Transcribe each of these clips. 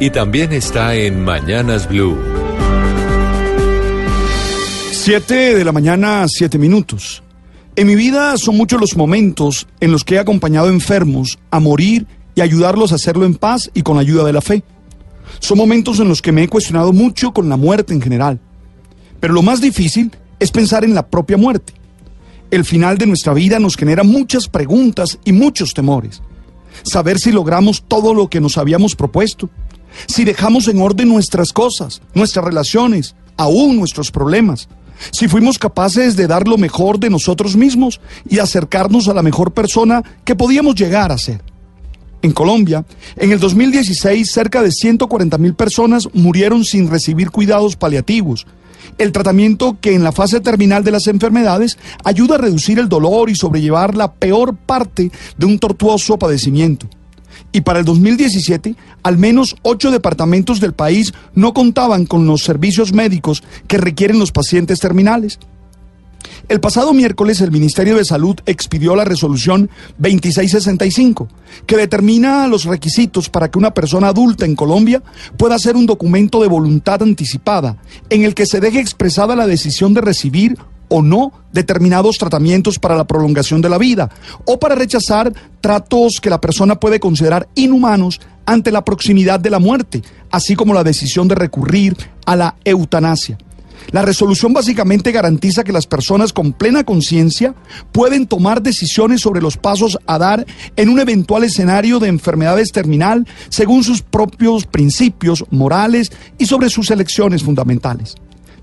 y también está en Mañanas Blue. Siete de la mañana, siete minutos. En mi vida son muchos los momentos en los que he acompañado enfermos a morir y ayudarlos a hacerlo en paz y con la ayuda de la fe. Son momentos en los que me he cuestionado mucho con la muerte en general. Pero lo más difícil es pensar en la propia muerte. El final de nuestra vida nos genera muchas preguntas y muchos temores. Saber si logramos todo lo que nos habíamos propuesto, si dejamos en orden nuestras cosas, nuestras relaciones, aún nuestros problemas, si fuimos capaces de dar lo mejor de nosotros mismos y acercarnos a la mejor persona que podíamos llegar a ser. En Colombia, en el 2016, cerca de 140 mil personas murieron sin recibir cuidados paliativos. El tratamiento que en la fase terminal de las enfermedades ayuda a reducir el dolor y sobrellevar la peor parte de un tortuoso padecimiento y para el 2017 al menos ocho departamentos del país no contaban con los servicios médicos que requieren los pacientes terminales. El pasado miércoles el Ministerio de Salud expidió la resolución 2665, que determina los requisitos para que una persona adulta en Colombia pueda hacer un documento de voluntad anticipada en el que se deje expresada la decisión de recibir o no determinados tratamientos para la prolongación de la vida o para rechazar tratos que la persona puede considerar inhumanos ante la proximidad de la muerte, así como la decisión de recurrir a la eutanasia. La resolución básicamente garantiza que las personas con plena conciencia pueden tomar decisiones sobre los pasos a dar en un eventual escenario de enfermedades terminal según sus propios principios morales y sobre sus elecciones fundamentales.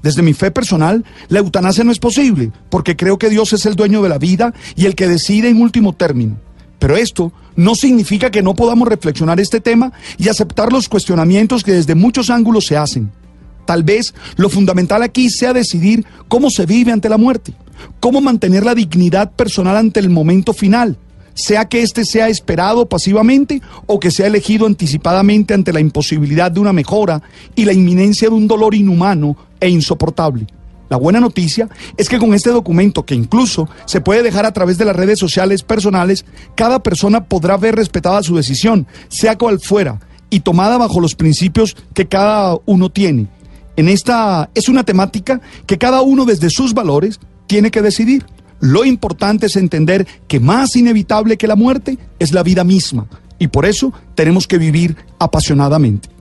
Desde mi fe personal, la eutanasia no es posible, porque creo que Dios es el dueño de la vida y el que decide en último término. Pero esto no significa que no podamos reflexionar este tema y aceptar los cuestionamientos que desde muchos ángulos se hacen. Tal vez lo fundamental aquí sea decidir cómo se vive ante la muerte, cómo mantener la dignidad personal ante el momento final, sea que éste sea esperado pasivamente o que sea elegido anticipadamente ante la imposibilidad de una mejora y la inminencia de un dolor inhumano e insoportable. La buena noticia es que con este documento, que incluso se puede dejar a través de las redes sociales personales, cada persona podrá ver respetada su decisión, sea cual fuera, y tomada bajo los principios que cada uno tiene. En esta es una temática que cada uno desde sus valores tiene que decidir. Lo importante es entender que más inevitable que la muerte es la vida misma y por eso tenemos que vivir apasionadamente.